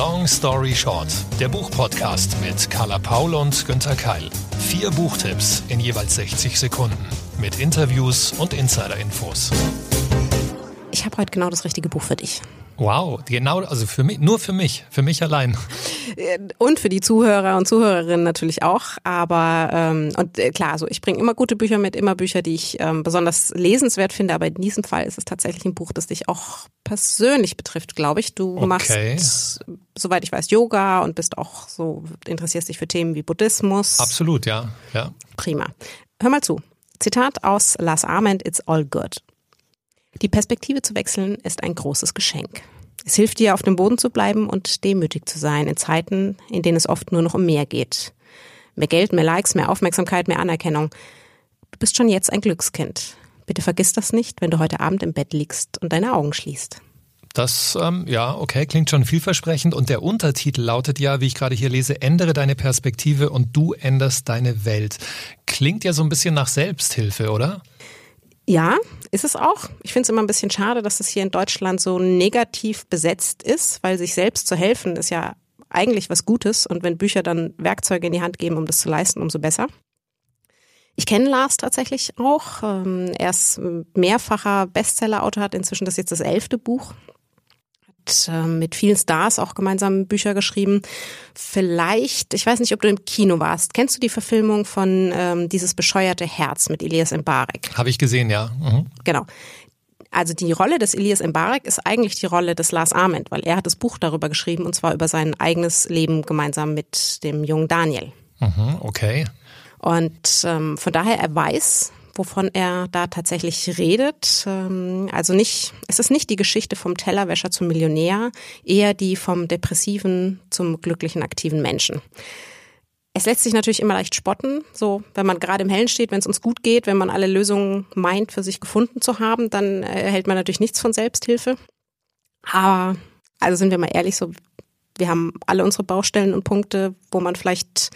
Long Story Short, der Buchpodcast mit Carla Paul und Günther Keil. Vier Buchtipps in jeweils 60 Sekunden mit Interviews und Insider-Infos. Ich habe heute genau das richtige Buch für dich. Wow, genau, also für mich, nur für mich, für mich allein. Und für die Zuhörer und Zuhörerinnen natürlich auch. Aber ähm, und äh, klar, so ich bringe immer gute Bücher mit, immer Bücher, die ich ähm, besonders lesenswert finde. Aber in diesem Fall ist es tatsächlich ein Buch, das dich auch persönlich betrifft, glaube ich. Du okay. machst, soweit ich weiß, Yoga und bist auch so interessierst dich für Themen wie Buddhismus. Absolut, ja, ja. Prima. Hör mal zu. Zitat aus Lars Ament, It's All Good. Die Perspektive zu wechseln ist ein großes Geschenk. Es hilft dir, auf dem Boden zu bleiben und demütig zu sein in Zeiten, in denen es oft nur noch um mehr geht. Mehr Geld, mehr Likes, mehr Aufmerksamkeit, mehr Anerkennung. Du bist schon jetzt ein Glückskind. Bitte vergiss das nicht, wenn du heute Abend im Bett liegst und deine Augen schließt. Das, ähm, ja, okay, klingt schon vielversprechend. Und der Untertitel lautet ja, wie ich gerade hier lese, ändere deine Perspektive und du änderst deine Welt. Klingt ja so ein bisschen nach Selbsthilfe, oder? Ja, ist es auch. Ich finde es immer ein bisschen schade, dass es hier in Deutschland so negativ besetzt ist, weil sich selbst zu helfen ist ja eigentlich was Gutes und wenn Bücher dann Werkzeuge in die Hand geben, um das zu leisten, umso besser. Ich kenne Lars tatsächlich auch. Ähm, er ist mehrfacher Bestseller-Autor, hat inzwischen das jetzt das elfte Buch äh, mit vielen Stars auch gemeinsam Bücher geschrieben. Vielleicht, ich weiß nicht, ob du im Kino warst. Kennst du die Verfilmung von ähm, dieses bescheuerte Herz mit Elias Mbarek? Habe ich gesehen, ja. Mhm. Genau. Also die Rolle des Elias Mbarek ist eigentlich die Rolle des Lars Ament, weil er hat das Buch darüber geschrieben und zwar über sein eigenes Leben gemeinsam mit dem jungen Daniel. Mhm, okay. Und ähm, von daher er weiß, wovon er da tatsächlich redet. Ähm, also nicht, es ist nicht die Geschichte vom Tellerwäscher zum Millionär, eher die vom depressiven zum glücklichen aktiven Menschen. Es lässt sich natürlich immer leicht spotten, so wenn man gerade im Hellen steht, wenn es uns gut geht, wenn man alle Lösungen meint, für sich gefunden zu haben, dann erhält man natürlich nichts von Selbsthilfe. Aber also sind wir mal ehrlich, so wir haben alle unsere Baustellen und Punkte, wo man vielleicht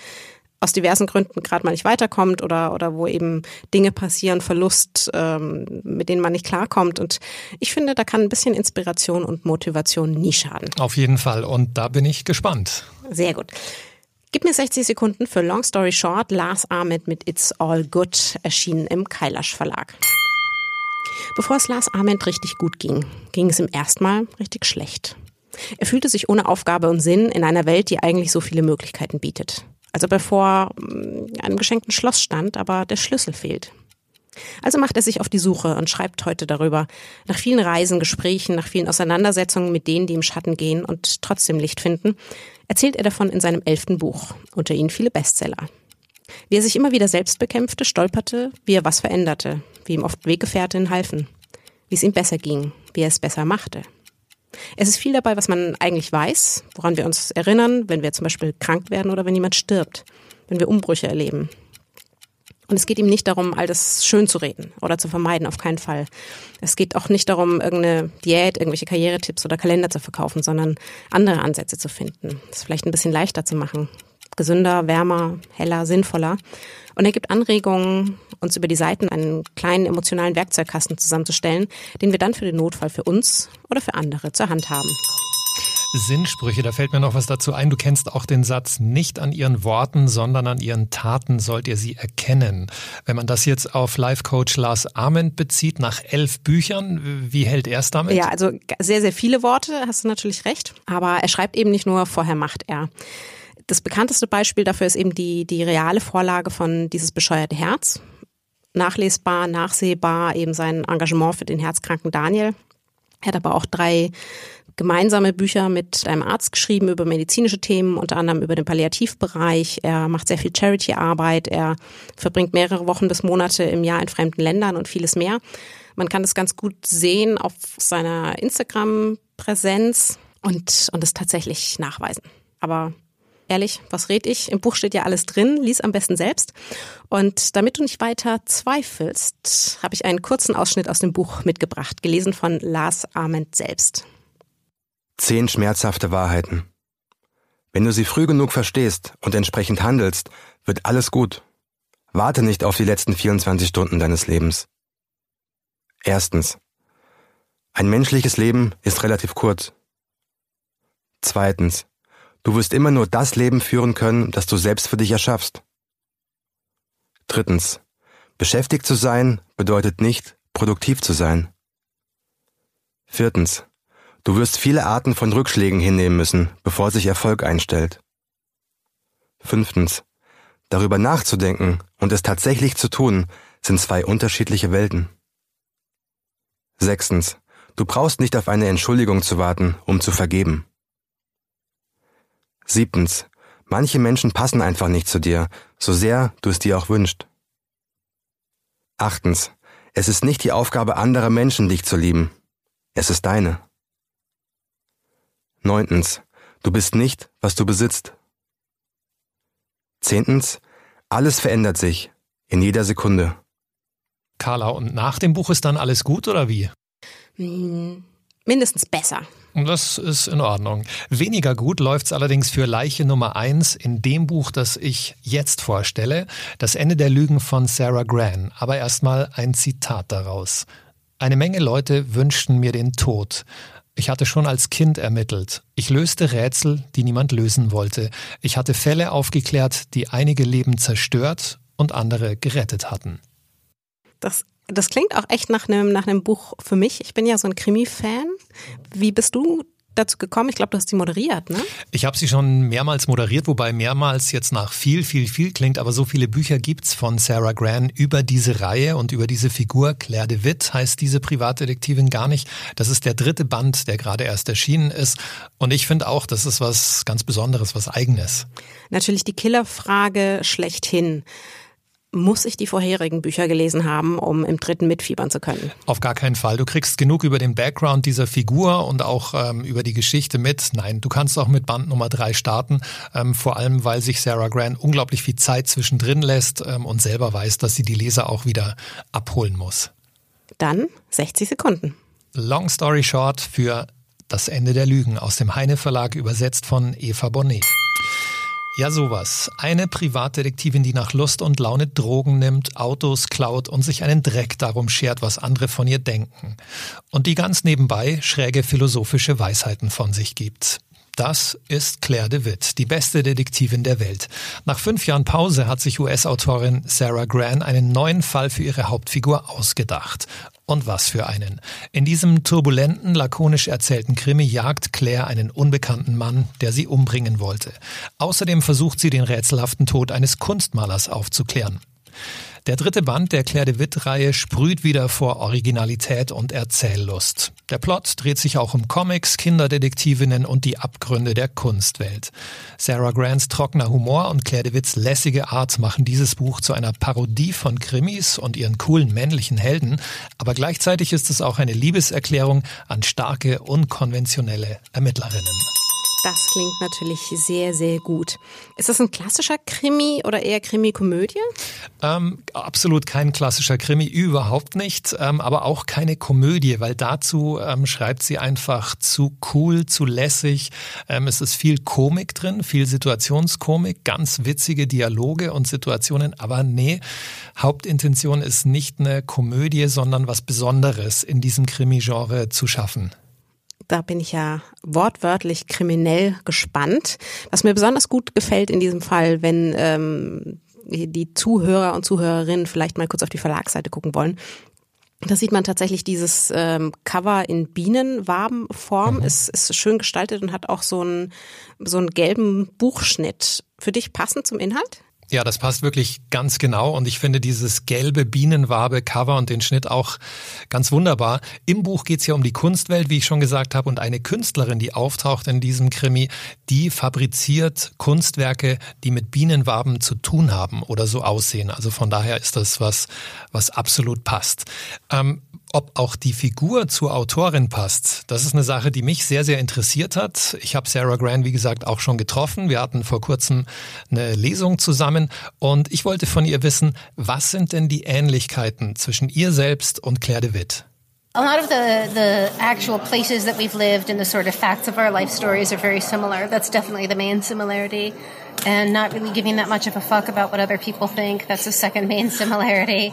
aus diversen Gründen gerade mal nicht weiterkommt oder, oder wo eben Dinge passieren, Verlust, ähm, mit denen man nicht klarkommt. Und ich finde, da kann ein bisschen Inspiration und Motivation nie schaden. Auf jeden Fall. Und da bin ich gespannt. Sehr gut. Gib mir 60 Sekunden für Long Story Short. Lars Ahmed mit It's All Good erschienen im Kailash Verlag. Bevor es Lars Ahmed richtig gut ging, ging es ihm erstmal richtig schlecht. Er fühlte sich ohne Aufgabe und Sinn in einer Welt, die eigentlich so viele Möglichkeiten bietet als ob er vor einem geschenkten Schloss stand, aber der Schlüssel fehlt. Also macht er sich auf die Suche und schreibt heute darüber. Nach vielen Reisen, Gesprächen, nach vielen Auseinandersetzungen mit denen, die im Schatten gehen und trotzdem Licht finden, erzählt er davon in seinem elften Buch, unter ihnen viele Bestseller. Wie er sich immer wieder selbst bekämpfte, stolperte, wie er was veränderte, wie ihm oft Weggefährtinnen halfen, wie es ihm besser ging, wie er es besser machte. Es ist viel dabei, was man eigentlich weiß, woran wir uns erinnern, wenn wir zum Beispiel krank werden oder wenn jemand stirbt, wenn wir Umbrüche erleben. Und es geht ihm nicht darum, all das schön zu reden oder zu vermeiden, auf keinen Fall. Es geht auch nicht darum, irgendeine Diät, irgendwelche Karrieretipps oder Kalender zu verkaufen, sondern andere Ansätze zu finden. Das vielleicht ein bisschen leichter zu machen. Gesünder, wärmer, heller, sinnvoller. Und er gibt Anregungen, uns über die Seiten einen kleinen emotionalen Werkzeugkasten zusammenzustellen, den wir dann für den Notfall für uns oder für andere zur Hand haben. Sinnsprüche, da fällt mir noch was dazu ein. Du kennst auch den Satz, nicht an ihren Worten, sondern an ihren Taten sollt ihr sie erkennen. Wenn man das jetzt auf Life-Coach Lars Ament bezieht, nach elf Büchern, wie hält er es damit? Ja, also sehr, sehr viele Worte, hast du natürlich recht. Aber er schreibt eben nicht nur, vorher macht er. Das bekannteste Beispiel dafür ist eben die, die reale Vorlage von dieses bescheuerte Herz. Nachlesbar, nachsehbar, eben sein Engagement für den herzkranken Daniel. Er hat aber auch drei gemeinsame Bücher mit einem Arzt geschrieben über medizinische Themen, unter anderem über den Palliativbereich. Er macht sehr viel Charity-Arbeit. Er verbringt mehrere Wochen bis Monate im Jahr in fremden Ländern und vieles mehr. Man kann das ganz gut sehen auf seiner Instagram-Präsenz und, und es tatsächlich nachweisen. Aber ehrlich, was red ich? Im Buch steht ja alles drin, lies am besten selbst. Und damit du nicht weiter zweifelst, habe ich einen kurzen Ausschnitt aus dem Buch mitgebracht, gelesen von Lars Ament selbst. Zehn schmerzhafte Wahrheiten. Wenn du sie früh genug verstehst und entsprechend handelst, wird alles gut. Warte nicht auf die letzten 24 Stunden deines Lebens. Erstens. Ein menschliches Leben ist relativ kurz. Zweitens. Du wirst immer nur das Leben führen können, das du selbst für dich erschaffst. Drittens. Beschäftigt zu sein bedeutet nicht, produktiv zu sein. Viertens. Du wirst viele Arten von Rückschlägen hinnehmen müssen, bevor sich Erfolg einstellt. Fünftens. Darüber nachzudenken und es tatsächlich zu tun, sind zwei unterschiedliche Welten. Sechstens. Du brauchst nicht auf eine Entschuldigung zu warten, um zu vergeben. Siebtens. Manche Menschen passen einfach nicht zu dir, so sehr du es dir auch wünscht. Achtens. Es ist nicht die Aufgabe anderer Menschen, dich zu lieben. Es ist deine. Neuntens. Du bist nicht, was du besitzt. Zehntens. Alles verändert sich. In jeder Sekunde. Carla, und nach dem Buch ist dann alles gut oder wie? Hm, mindestens besser. Das ist in Ordnung. Weniger gut läuft's allerdings für Leiche Nummer eins in dem Buch, das ich jetzt vorstelle, Das Ende der Lügen von Sarah Gran. Aber erstmal ein Zitat daraus. Eine Menge Leute wünschten mir den Tod. Ich hatte schon als Kind ermittelt. Ich löste Rätsel, die niemand lösen wollte. Ich hatte Fälle aufgeklärt, die einige Leben zerstört und andere gerettet hatten. Das, das klingt auch echt nach einem, nach einem Buch für mich. Ich bin ja so ein Krimi-Fan. Wie bist du dazu gekommen? Ich glaube, du hast sie moderiert, ne? Ich habe sie schon mehrmals moderiert, wobei mehrmals jetzt nach viel, viel, viel klingt, aber so viele Bücher gibt's von Sarah Gran über diese Reihe und über diese Figur. Claire de Witt heißt diese Privatdetektivin gar nicht. Das ist der dritte Band, der gerade erst erschienen ist. Und ich finde auch, das ist was ganz Besonderes, was Eigenes. Natürlich die Killerfrage schlechthin muss ich die vorherigen Bücher gelesen haben, um im dritten mitfiebern zu können. Auf gar keinen Fall. Du kriegst genug über den Background dieser Figur und auch ähm, über die Geschichte mit. Nein, du kannst auch mit Band Nummer drei starten, ähm, vor allem weil sich Sarah Grant unglaublich viel Zeit zwischendrin lässt ähm, und selber weiß, dass sie die Leser auch wieder abholen muss. Dann 60 Sekunden. Long Story Short für Das Ende der Lügen aus dem Heine Verlag übersetzt von Eva Bonnet. Ja, sowas. Eine Privatdetektivin, die nach Lust und Laune Drogen nimmt, Autos klaut und sich einen Dreck darum schert, was andere von ihr denken. Und die ganz nebenbei schräge philosophische Weisheiten von sich gibt. Das ist Claire de Witt, die beste Detektivin der Welt. Nach fünf Jahren Pause hat sich US-Autorin Sarah Gran einen neuen Fall für ihre Hauptfigur ausgedacht. Und was für einen. In diesem turbulenten, lakonisch erzählten Krimi jagt Claire einen unbekannten Mann, der sie umbringen wollte. Außerdem versucht sie den rätselhaften Tod eines Kunstmalers aufzuklären. Der dritte Band der Claire de Witt-Reihe sprüht wieder vor Originalität und Erzähllust. Der Plot dreht sich auch um Comics, Kinderdetektivinnen und die Abgründe der Kunstwelt. Sarah Grants trockener Humor und Claire de Witts lässige Art machen dieses Buch zu einer Parodie von Krimis und ihren coolen männlichen Helden, aber gleichzeitig ist es auch eine Liebeserklärung an starke, unkonventionelle Ermittlerinnen. Das klingt natürlich sehr, sehr gut. Ist das ein klassischer Krimi oder eher Krimi-Komödie? Ähm, absolut kein klassischer Krimi, überhaupt nicht, ähm, aber auch keine Komödie, weil dazu ähm, schreibt sie einfach zu cool, zu lässig. Ähm, es ist viel Komik drin, viel Situationskomik, ganz witzige Dialoge und Situationen, aber nee, Hauptintention ist nicht eine Komödie, sondern was Besonderes in diesem Krimi-Genre zu schaffen da bin ich ja wortwörtlich kriminell gespannt. Was mir besonders gut gefällt in diesem Fall, wenn ähm, die Zuhörer und Zuhörerinnen vielleicht mal kurz auf die Verlagsseite gucken wollen. Da sieht man tatsächlich dieses ähm, Cover in Bienenwabenform. Mhm. Es ist schön gestaltet und hat auch so einen, so einen gelben Buchschnitt. Für dich passend zum Inhalt? Ja, das passt wirklich ganz genau und ich finde dieses gelbe Bienenwabe-Cover und den Schnitt auch ganz wunderbar. Im Buch geht's ja um die Kunstwelt, wie ich schon gesagt habe, und eine Künstlerin, die auftaucht in diesem Krimi, die fabriziert Kunstwerke, die mit Bienenwaben zu tun haben oder so aussehen. Also von daher ist das was, was absolut passt. Ähm, ob auch die Figur zur Autorin passt, das ist eine Sache, die mich sehr, sehr interessiert hat. Ich habe Sarah Grant, wie gesagt, auch schon getroffen. Wir hatten vor kurzem eine Lesung zusammen und ich wollte von ihr wissen, was sind denn die Ähnlichkeiten zwischen ihr selbst und Claire de Witt? A lot of the, the actual places that we've lived and the sort of facts of our life stories are very similar. That's definitely the main similarity. And not really giving that much of a fuck about what other people think. That's the second main similarity.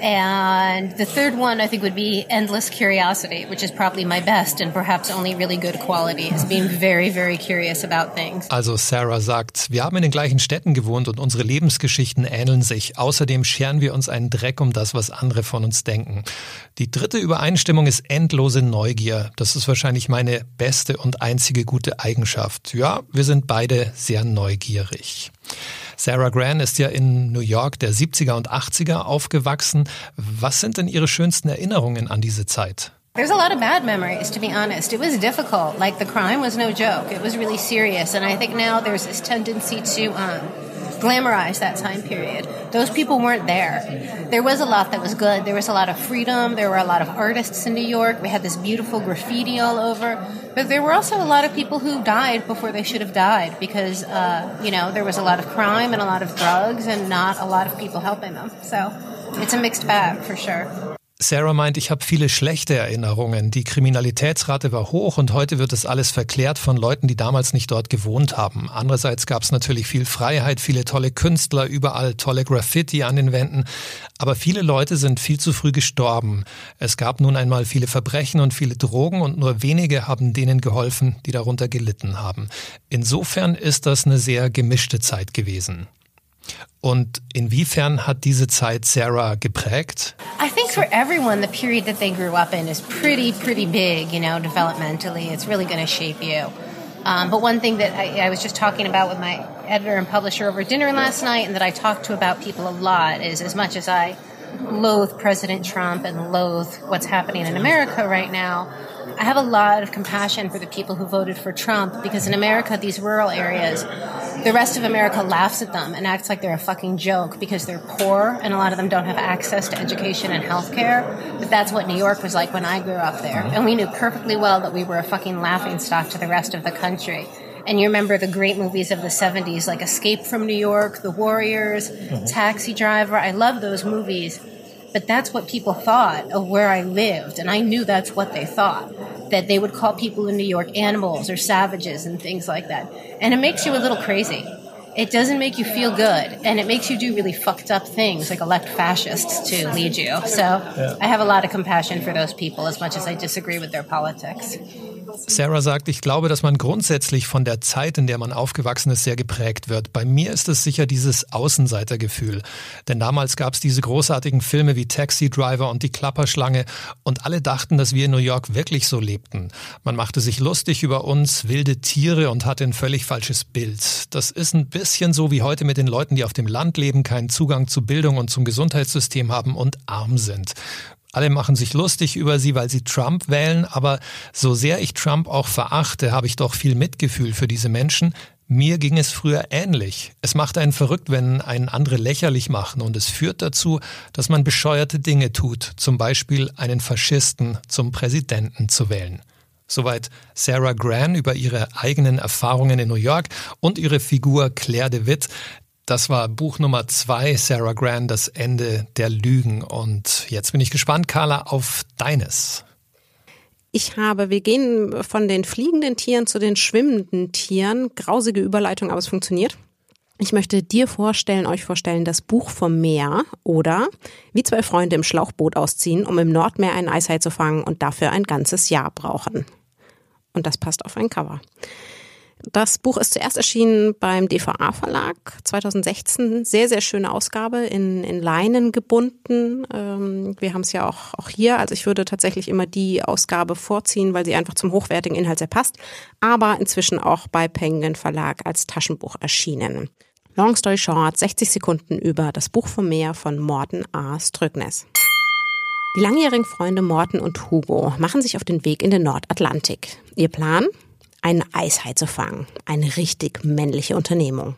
And the third one, I think, would be endless curiosity, which is probably my best and perhaps only really good quality, is being very, very curious about things. Also Sarah sagt, wir haben in den gleichen Städten gewohnt und unsere Lebensgeschichten ähneln sich. Außerdem scheren wir uns einen Dreck um das, was andere von uns denken. Die dritte Übereinstimmung ist endlose Neugier. Das ist wahrscheinlich meine beste und einzige gute Eigenschaft. Ja, wir sind beide sehr neugierig. Sarah Gran ist ja in New York der 70er und 80er aufgewachsen. Was sind denn Ihre schönsten Erinnerungen an diese Zeit? There's a lot of bad memories, to be honest. It was difficult. Like the crime was no joke. It was really serious. And I think now there's this tendency to um, glamorize that time period. Those people weren't there. There was a lot that was good. There was a lot of freedom. There were a lot of artists in New York. We had this beautiful graffiti all over. But there were also a lot of people who died before they should have died because, uh, you know, there was a lot of crime and a lot of drugs and not a lot of people helping them. So it's a mixed bag for sure. Sarah meint, ich habe viele schlechte Erinnerungen. Die Kriminalitätsrate war hoch und heute wird es alles verklärt von Leuten, die damals nicht dort gewohnt haben. Andererseits gab es natürlich viel Freiheit, viele tolle Künstler, überall tolle Graffiti an den Wänden. Aber viele Leute sind viel zu früh gestorben. Es gab nun einmal viele Verbrechen und viele Drogen und nur wenige haben denen geholfen, die darunter gelitten haben. Insofern ist das eine sehr gemischte Zeit gewesen. Und inwiefern hat diese Zeit Sarah geprägt? I think for everyone, the period that they grew up in is pretty, pretty big, you know, developmentally. It's really going to shape you. Um, but one thing that I, I was just talking about with my editor and publisher over dinner last night, and that I talk to about people a lot, is as much as I loathe President Trump and loathe what's happening in America right now, I have a lot of compassion for the people who voted for Trump because in America, these rural areas, the rest of America laughs at them and acts like they're a fucking joke because they're poor and a lot of them don't have access to education and health care. But that's what New York was like when I grew up there. And we knew perfectly well that we were a fucking laughing stock to the rest of the country. And you remember the great movies of the 70s like Escape from New York, The Warriors, mm-hmm. Taxi Driver. I love those movies. But that's what people thought of where I lived. And I knew that's what they thought that they would call people in New York animals or savages and things like that. And it makes you a little crazy. It doesn't make you feel good, and it makes you do really fucked up things, like elect fascists to lead you. So yeah. I have a lot of compassion for those people, as much as I disagree with their politics. Sarah sagt, ich glaube, dass man grundsätzlich von der Zeit, in der man aufgewachsen ist, sehr geprägt wird. Bei mir ist es sicher dieses Außenseitergefühl. Denn damals gab es diese großartigen Filme wie Taxi Driver und die Klapperschlange und alle dachten, dass wir in New York wirklich so lebten. Man machte sich lustig über uns, wilde Tiere und hatte ein völlig falsches Bild. Das ist ein bisschen so wie heute mit den Leuten, die auf dem Land leben, keinen Zugang zu Bildung und zum Gesundheitssystem haben und arm sind. Alle machen sich lustig über sie, weil sie Trump wählen, aber so sehr ich Trump auch verachte, habe ich doch viel Mitgefühl für diese Menschen. Mir ging es früher ähnlich. Es macht einen verrückt, wenn einen andere lächerlich machen und es führt dazu, dass man bescheuerte Dinge tut, zum Beispiel einen Faschisten zum Präsidenten zu wählen. Soweit Sarah Gran über ihre eigenen Erfahrungen in New York und ihre Figur Claire de Witt. Das war Buch Nummer zwei, Sarah Gran, das Ende der Lügen. Und jetzt bin ich gespannt, Carla, auf deines. Ich habe, wir gehen von den fliegenden Tieren zu den schwimmenden Tieren. Grausige Überleitung, aber es funktioniert. Ich möchte dir vorstellen, euch vorstellen, das Buch vom Meer oder wie zwei Freunde im Schlauchboot ausziehen, um im Nordmeer ein Eishai zu fangen und dafür ein ganzes Jahr brauchen. Und das passt auf ein Cover. Das Buch ist zuerst erschienen beim DVA Verlag 2016. Sehr, sehr schöne Ausgabe in, in Leinen gebunden. Ähm, wir haben es ja auch, auch hier. Also ich würde tatsächlich immer die Ausgabe vorziehen, weil sie einfach zum hochwertigen Inhalt sehr passt. Aber inzwischen auch bei Penguin Verlag als Taschenbuch erschienen. Long story short, 60 Sekunden über das Buch vom Meer von Morten A. Strögnes. Die langjährigen Freunde Morten und Hugo machen sich auf den Weg in den Nordatlantik. Ihr Plan? Einen Eishai zu fangen. Eine richtig männliche Unternehmung.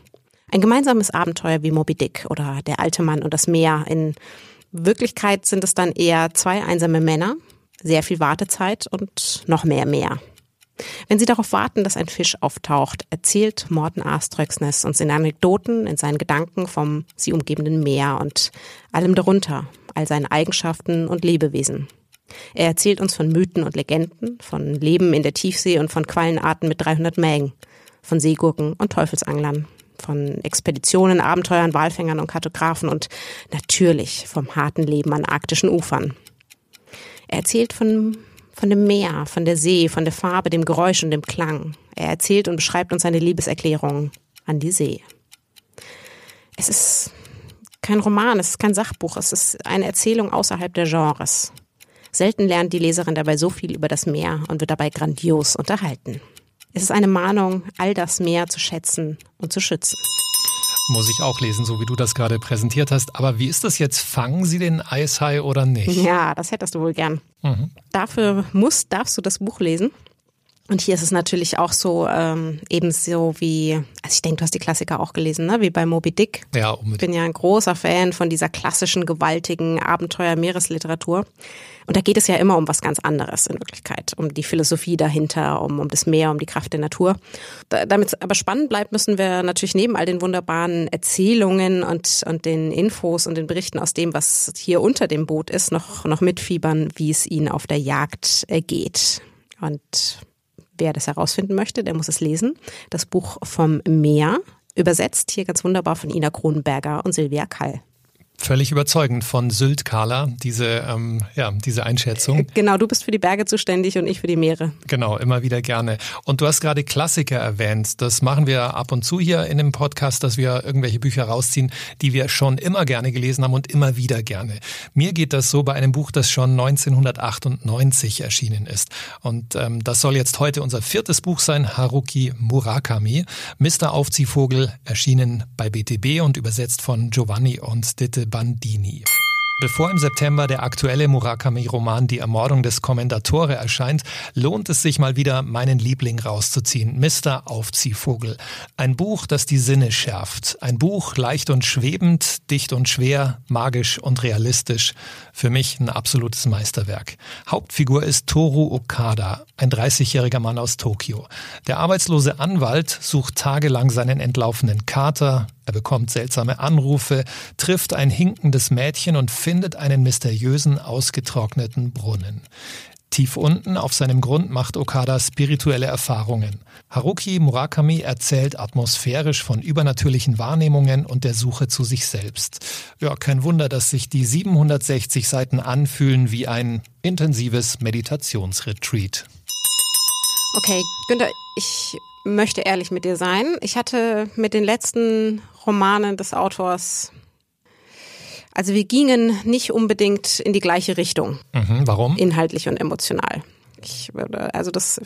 Ein gemeinsames Abenteuer wie Moby Dick oder Der alte Mann und das Meer. In Wirklichkeit sind es dann eher zwei einsame Männer, sehr viel Wartezeit und noch mehr Meer. Wenn Sie darauf warten, dass ein Fisch auftaucht, erzählt Morten Aströxnes uns in Anekdoten, in seinen Gedanken vom sie umgebenden Meer und allem darunter, all seinen Eigenschaften und Lebewesen. Er erzählt uns von Mythen und Legenden, von Leben in der Tiefsee und von Quallenarten mit 300 Mägen, von Seegurken und Teufelsanglern, von Expeditionen, Abenteuern, Walfängern und Kartografen und natürlich vom harten Leben an arktischen Ufern. Er erzählt von, von dem Meer, von der See, von der Farbe, dem Geräusch und dem Klang. Er erzählt und beschreibt uns seine Liebeserklärung an die See. Es ist kein Roman, es ist kein Sachbuch, es ist eine Erzählung außerhalb der Genres. Selten lernt die Leserin dabei so viel über das Meer und wird dabei grandios unterhalten. Es ist eine Mahnung, all das Meer zu schätzen und zu schützen. Muss ich auch lesen, so wie du das gerade präsentiert hast. Aber wie ist das jetzt? Fangen Sie den Eishai oder nicht? Ja, das hättest du wohl gern. Mhm. Dafür musst, darfst du das Buch lesen. Und hier ist es natürlich auch so, ähm, ebenso wie, also ich denke, du hast die Klassiker auch gelesen, ne? wie bei Moby Dick. Ja, unbedingt. Ich bin ja ein großer Fan von dieser klassischen, gewaltigen Abenteuer-Meeresliteratur. Und da geht es ja immer um was ganz anderes in Wirklichkeit, um die Philosophie dahinter, um, um das Meer, um die Kraft der Natur. Da, damit es aber spannend bleibt, müssen wir natürlich neben all den wunderbaren Erzählungen und, und den Infos und den Berichten aus dem, was hier unter dem Boot ist, noch, noch mitfiebern, wie es ihnen auf der Jagd geht. Und Wer das herausfinden möchte, der muss es lesen. Das Buch vom Meer, übersetzt hier ganz wunderbar von Ina Kronenberger und Silvia Kall. Völlig überzeugend von Sylt, Carla, diese, ähm, ja, diese Einschätzung. Genau, du bist für die Berge zuständig und ich für die Meere. Genau, immer wieder gerne. Und du hast gerade Klassiker erwähnt. Das machen wir ab und zu hier in dem Podcast, dass wir irgendwelche Bücher rausziehen, die wir schon immer gerne gelesen haben und immer wieder gerne. Mir geht das so bei einem Buch, das schon 1998 erschienen ist. Und ähm, das soll jetzt heute unser viertes Buch sein, Haruki Murakami. Mr. Aufziehvogel, erschienen bei BTB und übersetzt von Giovanni und Ditte Bandini. Bevor im September der aktuelle Murakami-Roman Die Ermordung des Kommendatore erscheint, lohnt es sich mal wieder, meinen Liebling rauszuziehen, Mr. Aufziehvogel. Ein Buch, das die Sinne schärft. Ein Buch leicht und schwebend, dicht und schwer, magisch und realistisch. Für mich ein absolutes Meisterwerk. Hauptfigur ist Toru Okada, ein 30-jähriger Mann aus Tokio. Der arbeitslose Anwalt sucht tagelang seinen entlaufenen Kater, er bekommt seltsame Anrufe, trifft ein hinkendes Mädchen und findet einen mysteriösen, ausgetrockneten Brunnen. Tief unten auf seinem Grund macht Okada spirituelle Erfahrungen. Haruki Murakami erzählt atmosphärisch von übernatürlichen Wahrnehmungen und der Suche zu sich selbst. Ja, kein Wunder, dass sich die 760 Seiten anfühlen wie ein intensives Meditationsretreat. Okay, Günther, ich möchte ehrlich mit dir sein. Ich hatte mit den letzten Romanen des Autors, also wir gingen nicht unbedingt in die gleiche Richtung. Mhm, warum? Inhaltlich und emotional. Ich würde, also das,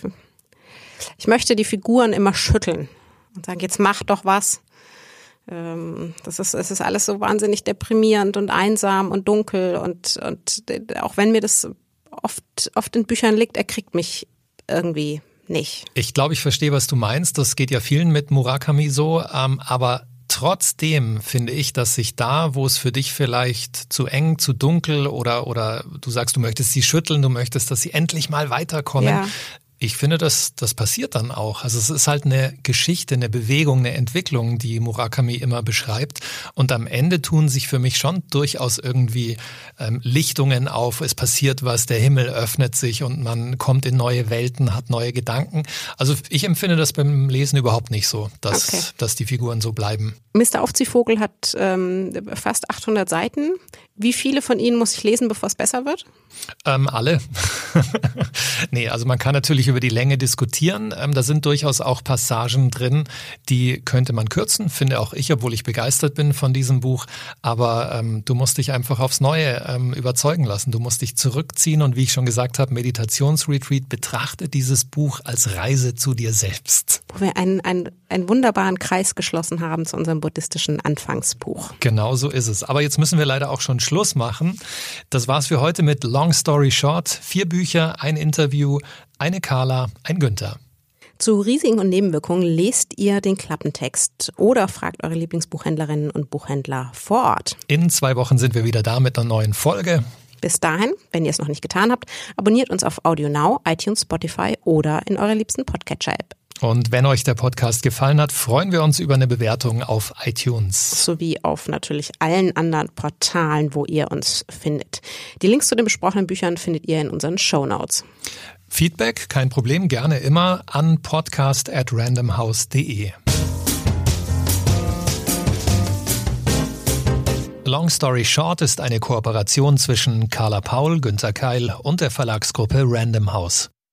ich möchte die Figuren immer schütteln und sagen, jetzt mach doch was. Ähm, das ist, es ist alles so wahnsinnig deprimierend und einsam und dunkel und, und auch wenn mir das oft, oft in Büchern liegt, er kriegt mich irgendwie nicht. Ich glaube, ich verstehe, was du meinst. Das geht ja vielen mit Murakami so, ähm, aber Trotzdem finde ich, dass sich da, wo es für dich vielleicht zu eng, zu dunkel oder, oder du sagst, du möchtest sie schütteln, du möchtest, dass sie endlich mal weiterkommen, ja ich finde, das, das passiert dann auch. Also es ist halt eine Geschichte, eine Bewegung, eine Entwicklung, die Murakami immer beschreibt. Und am Ende tun sich für mich schon durchaus irgendwie ähm, Lichtungen auf. Es passiert was, der Himmel öffnet sich und man kommt in neue Welten, hat neue Gedanken. Also ich empfinde das beim Lesen überhaupt nicht so, dass, okay. dass die Figuren so bleiben. Mr. Aufziehvogel hat ähm, fast 800 Seiten. Wie viele von Ihnen muss ich lesen, bevor es besser wird? Ähm, alle. nee, also man kann natürlich über die Länge diskutieren. Ähm, da sind durchaus auch Passagen drin, die könnte man kürzen, finde auch ich, obwohl ich begeistert bin von diesem Buch. Aber ähm, du musst dich einfach aufs Neue ähm, überzeugen lassen. Du musst dich zurückziehen und wie ich schon gesagt habe, Meditationsretreat, betrachte dieses Buch als Reise zu dir selbst. Wo wir einen, einen, einen wunderbaren Kreis geschlossen haben zu unserem buddhistischen Anfangsbuch. Genau so ist es. Aber jetzt müssen wir leider auch schon Schluss machen. Das war's für heute mit Long Story Short. Vier Bücher, ein Interview, eine Carla, ein Günther. Zu Risiken und Nebenwirkungen lest ihr den Klappentext oder fragt eure Lieblingsbuchhändlerinnen und Buchhändler vor Ort. In zwei Wochen sind wir wieder da mit einer neuen Folge. Bis dahin, wenn ihr es noch nicht getan habt, abonniert uns auf Audio Now, iTunes, Spotify oder in eurer liebsten Podcatcher-App. Und wenn euch der Podcast gefallen hat, freuen wir uns über eine Bewertung auf iTunes. Sowie auf natürlich allen anderen Portalen, wo ihr uns findet. Die Links zu den besprochenen Büchern findet ihr in unseren Show Notes. Feedback, kein Problem, gerne immer an podcast@randomhouse.de. Long Story Short ist eine Kooperation zwischen Carla Paul, Günter Keil und der Verlagsgruppe Random House.